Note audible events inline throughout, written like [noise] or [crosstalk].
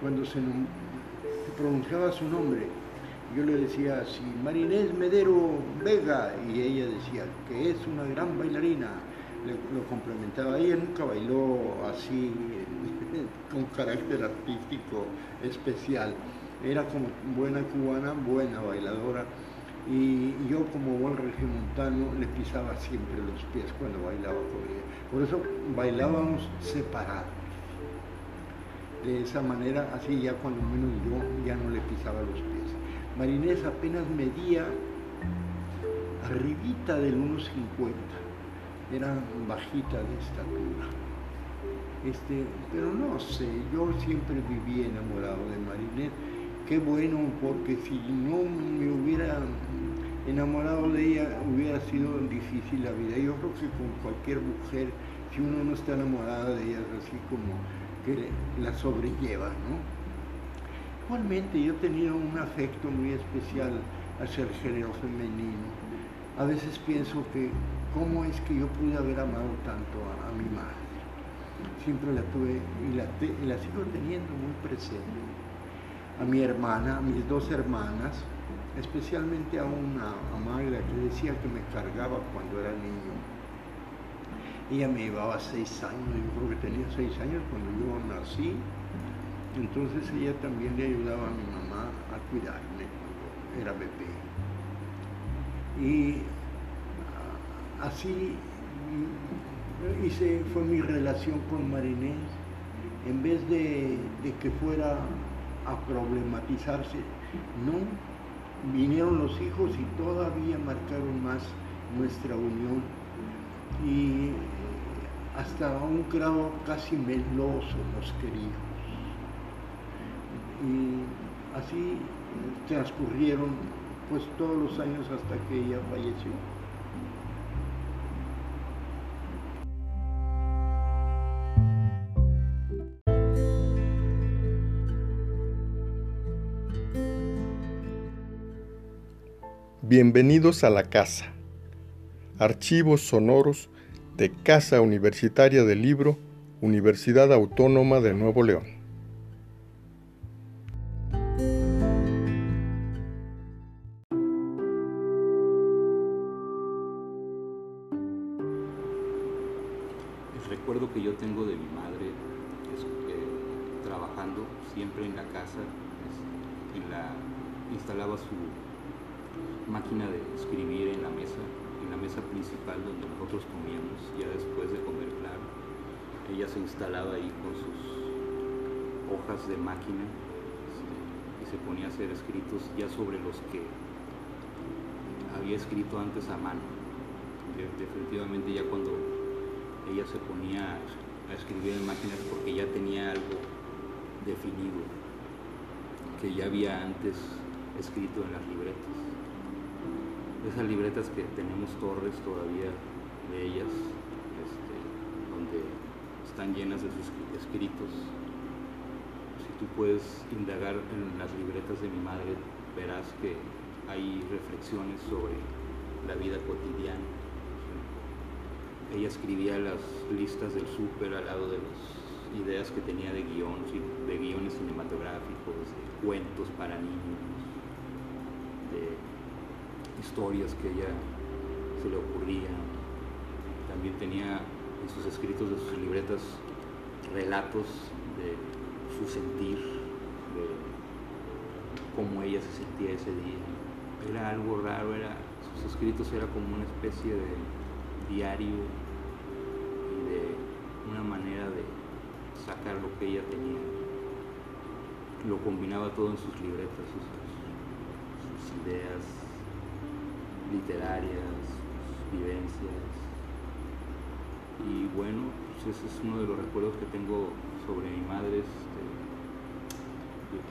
cuando se, pronunciaba su nombre, yo le decía así, Marinés Medero Vega, y ella decía que es una gran bailarina, lo complementaba. Ella nunca bailó así, [laughs] con carácter artístico especial, era como buena cubana, buena bailadora y yo como buen regimontano le pisaba siempre los pies cuando bailaba con ella. Por eso bailábamos separados. De esa manera, así ya cuando menos yo ya no le pisaba los pies. Marinés apenas medía arribita del 1,50. Era bajita de estatura. Este, pero no sé, yo siempre viví enamorado de Marinés qué bueno, porque si no me hubiera enamorado de ella, hubiera sido difícil la vida. Yo creo que con cualquier mujer, si uno no está enamorado de ella, así como que la sobrelleva, ¿no? Igualmente yo tenido un afecto muy especial hacia el género femenino. A veces pienso que cómo es que yo pude haber amado tanto a, mi madre. Siempre la tuve y la, y la sigo teniendo muy presente a mi hermana, a mis dos hermanas, especialmente a una a Magda que decía que me cargaba cuando era niño. Ella me llevaba seis años, yo creo que tenía seis años cuando yo nací. Entonces ella también le ayudaba a mi mamá a cuidarme cuando era bebé. Y ah, así hice, fue mi relación con Marinés. En vez de, de que fuera a problematizarse. No, vinieron los hijos y todavía marcaron más nuestra unión y hasta un grado casi meloso nos queríamos. Y así transcurrieron pues todos los años hasta que ella falleció. Bienvenidos a la casa. Archivos sonoros de Casa Universitaria del Libro, Universidad Autónoma de Nuevo León. El recuerdo que yo tengo de mi madre es que trabajando siempre en la casa, en la, instalaba su máquina de escribir en la mesa, en la mesa principal donde nosotros comíamos, ya después de comer, claro. Ella se instalaba ahí con sus hojas de máquina y se ponía a hacer escritos ya sobre los que había escrito antes a mano. definitivamente ya cuando ella se ponía a escribir en máquinas porque ya tenía algo definido que ya había antes escrito en las libretas esas libretas que tenemos torres todavía de ellas, este, donde están llenas de sus escritos. Si tú puedes indagar en las libretas de mi madre, verás que hay reflexiones sobre la vida cotidiana. Ella escribía las listas del súper al lado de las ideas que tenía de guiones, de guiones cinematográficos, de cuentos para niños, de historias que ella se le ocurrían. También tenía en sus escritos de sus libretas relatos de su sentir, de cómo ella se sentía ese día. Era algo raro, era, sus escritos era como una especie de diario y de una manera de sacar lo que ella tenía. Lo combinaba todo en sus libretas, sus ideas, literarias, vivencias. Y bueno, pues ese es uno de los recuerdos que tengo sobre mi madre, este,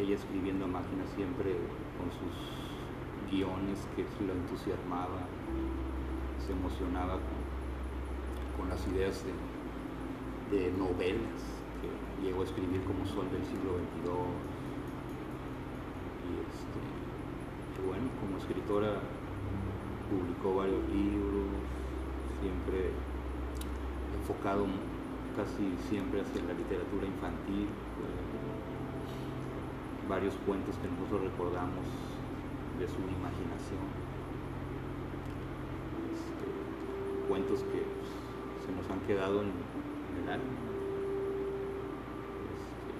ella escribiendo a máquina siempre con sus guiones que la entusiasmaba, se emocionaba con, las ideas de, novelas que llegó a escribir como Sol del siglo XXII. Y, este, y bueno, como escritora publicó varios libros, siempre enfocado casi siempre hacia la literatura infantil, varios cuentos que nosotros recordamos de su imaginación, este, cuentos que se nos han quedado en, el alma. Este,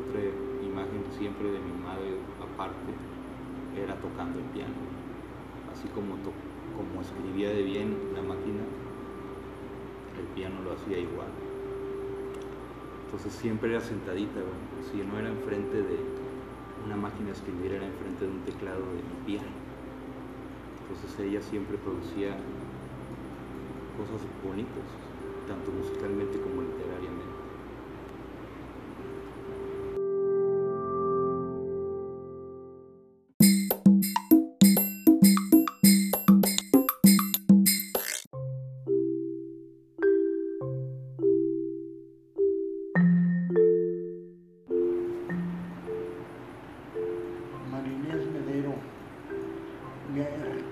otra imagen siempre de mi madre aparte era tocando el piano, así como, como escribía de bien la máquina, el piano lo hacía igual. Entonces siempre era sentadita, si no era enfrente de una máquina escribir, era enfrente de un teclado de piano. Entonces ella siempre producía cosas bonitas, tanto musicalmente como literariamente.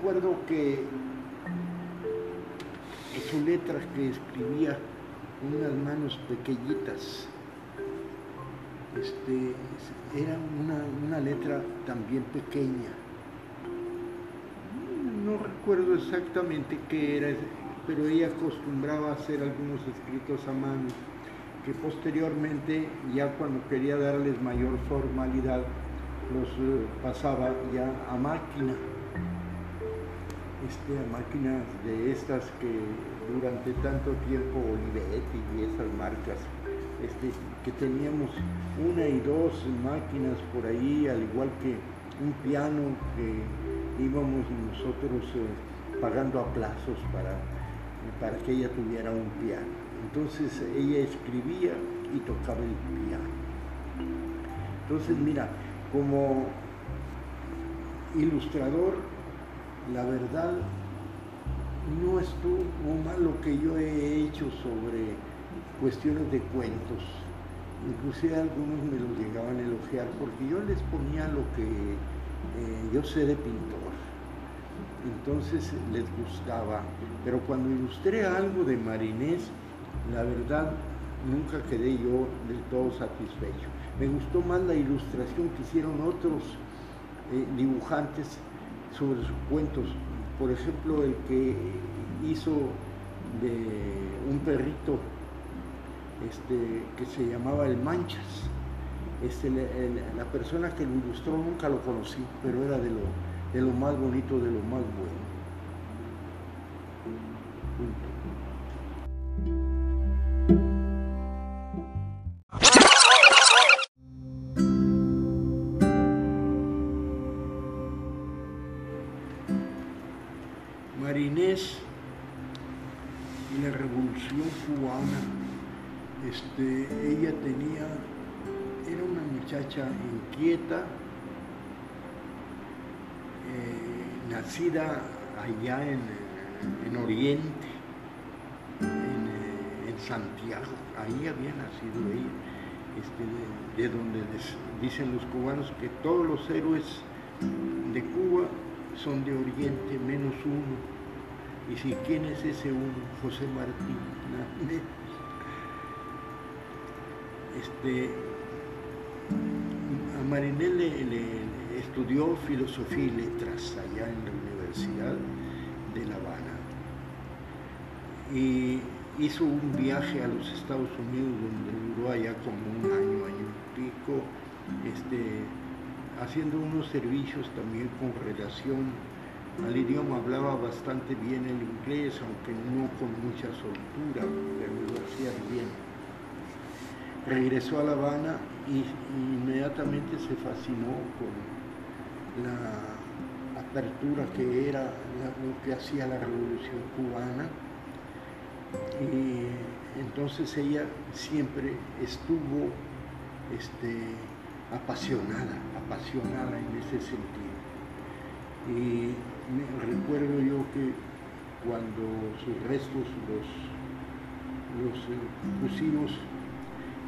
Recuerdo que en su letra que escribía unas manos pequeñitas. Este, era una, una letra también pequeña. No recuerdo exactamente qué era, pero ella acostumbraba a hacer algunos escritos a mano, que posteriormente, ya cuando quería darles mayor formalidad, los eh, pasaba ya a máquina, este, máquinas de estas que durante tanto tiempo Olivetti y esas marcas, este, que teníamos una y dos máquinas por ahí, al igual que un piano que íbamos nosotros eh, pagando a plazos para, para que ella tuviera un piano. Entonces ella escribía y tocaba el piano. Entonces, mira, como ilustrador, la verdad, no estuvo mal lo que yo he hecho sobre cuestiones de cuentos. Inclusive algunos me los llegaban a elogiar porque yo les ponía lo que eh, yo sé de pintor. Entonces les gustaba. Pero cuando ilustré algo de Marinés, la verdad nunca quedé yo del todo satisfecho. Me gustó más la ilustración que hicieron otros eh, dibujantes sobre sus cuentos. Por ejemplo, el que hizo de un perrito este, que se llamaba El Manchas. Este, la persona que lo ilustró nunca lo conocí, pero era de lo, de más bonito, de lo más bueno. Cubana, este, ella tenía, era una muchacha inquieta, eh, nacida allá en, en Oriente, en, eh, en, Santiago, ahí había nacido ella, este, de, de donde dicen los cubanos que todos los héroes de Cuba son de Oriente menos uno. Y si quién es ese José Martín. Este, a Marinel le estudió filosofía y letras allá en la Universidad de La Habana. Y hizo un viaje a los Estados Unidos donde duró allá como un año, año y pico, este, haciendo unos servicios también con relación al idioma. Hablaba bastante bien el inglés, aunque no con mucha soltura, pero lo hacía bien. Regresó a La Habana y, inmediatamente se fascinó con la apertura que era lo que hacía la revolución cubana. Y entonces ella siempre estuvo este, apasionada, apasionada en ese sentido. Y me, recuerdo yo que cuando sus restos los, eh, pusimos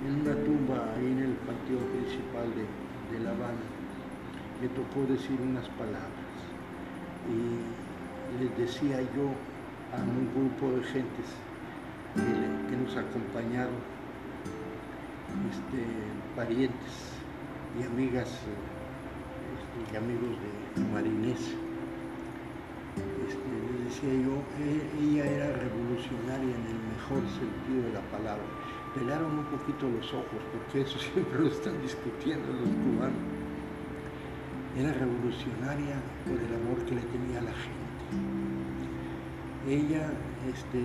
en una tumba ahí en el panteón principal de, La Habana, me tocó decir unas palabras y les decía yo a un grupo de gentes que, nos acompañaron, este, parientes y amigas este, y amigos de Marinés. Decía yo, e, ella era revolucionaria en el mejor sentido de la palabra. Pelaron un poquito los ojos, porque eso [laughs] siempre lo están discutiendo los cubanos. Era revolucionaria por el amor que le tenía a la gente. Ella, este,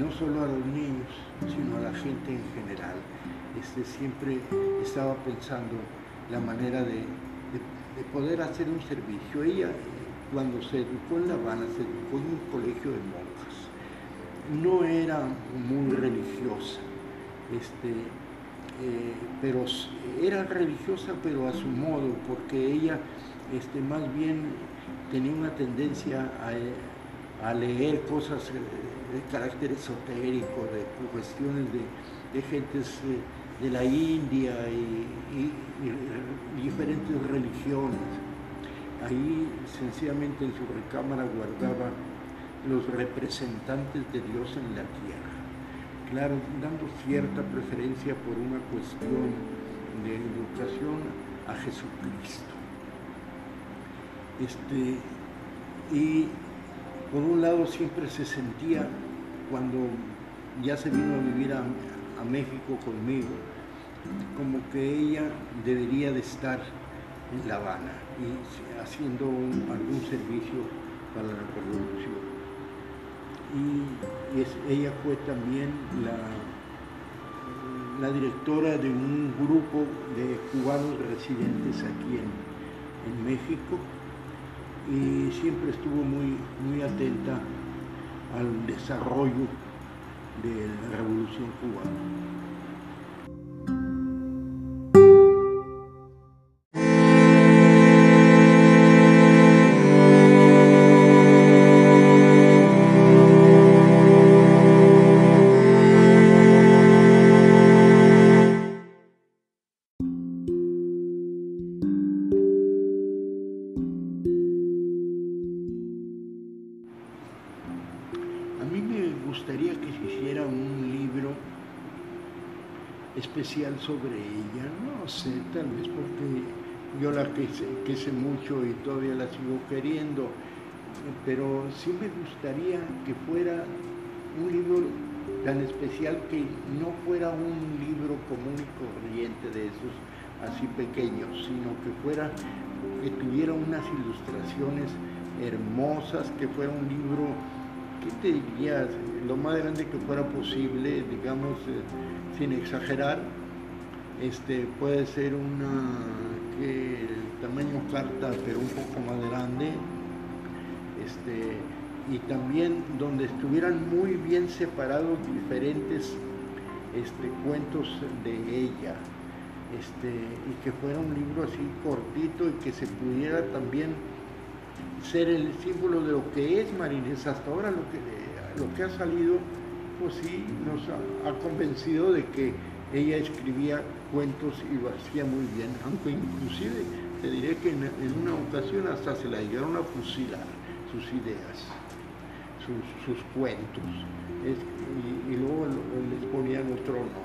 no solo a los niños, sino a la gente en general, este, siempre estaba pensando la manera de, de poder hacer un servicio. Ella cuando se educó en La Habana, se educó en un colegio de monjas. No era muy religiosa, este, eh, pero era religiosa pero a su modo, porque ella este, más bien tenía una tendencia a, leer cosas de carácter esotérico, de cuestiones de, gentes de la India y diferentes religiones. Ahí sencillamente en su recámara guardaba los representantes de Dios en la tierra. Claro, dando cierta preferencia por una cuestión de educación a Jesucristo. Este, y por un lado siempre se sentía, cuando ya se vino a vivir a, a México conmigo, como que ella debería de estar en La Habana y haciendo algún servicio para la revolución. Y ella fue también la, la directora de un grupo de cubanos residentes aquí en, México y siempre estuvo muy, muy atenta al desarrollo de la revolución cubana. Especial sobre ella, no sé, tal vez porque yo la quise, mucho y todavía la sigo queriendo, pero sí me gustaría que fuera un libro tan especial que no fuera un libro común y corriente de esos así pequeños, sino que fuera, que tuviera unas ilustraciones hermosas, que fuera un libro, ¿qué te dirías? Lo más grande que fuera posible, digamos, eh, sin exagerar, este, puede ser una que el tamaño carta pero un poco más grande. Este, y también donde estuvieran muy bien separados diferentes este, cuentos de ella. Este, y que fuera un libro así cortito y que se pudiera también ser el símbolo de lo que es Marinés hasta ahora lo que, ha salido pues sí nos ha, convencido de que ella escribía cuentos y lo hacía muy bien, aunque inclusive te diré que en, una ocasión hasta se la llegaron a fusilar sus ideas, sus, cuentos, y, luego les ponían otro nombre.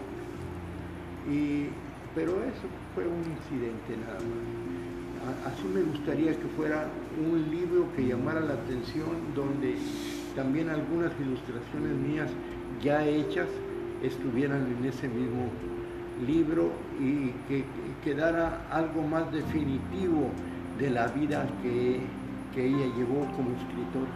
Y, pero eso fue un incidente nada más. Así me gustaría que fuera un libro que llamara la atención, donde también algunas ilustraciones mías ya hechas estuvieran en ese mismo libro y que quedara algo más definitivo de la vida que, ella llevó como escritora.